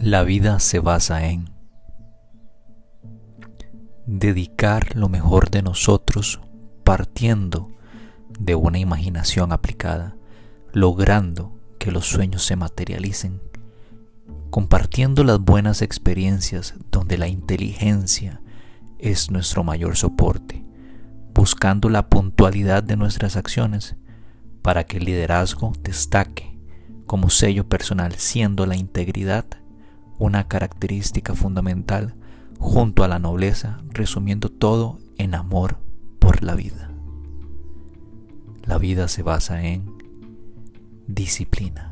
La vida se basa en dedicar lo mejor de nosotros partiendo de una imaginación aplicada, logrando que los sueños se materialicen, compartiendo las buenas experiencias donde la inteligencia es nuestro mayor soporte, buscando la puntualidad de nuestras acciones para que el liderazgo destaque como sello personal, siendo la integridad una característica fundamental junto a la nobleza, resumiendo todo en amor por la vida. La vida se basa en disciplina.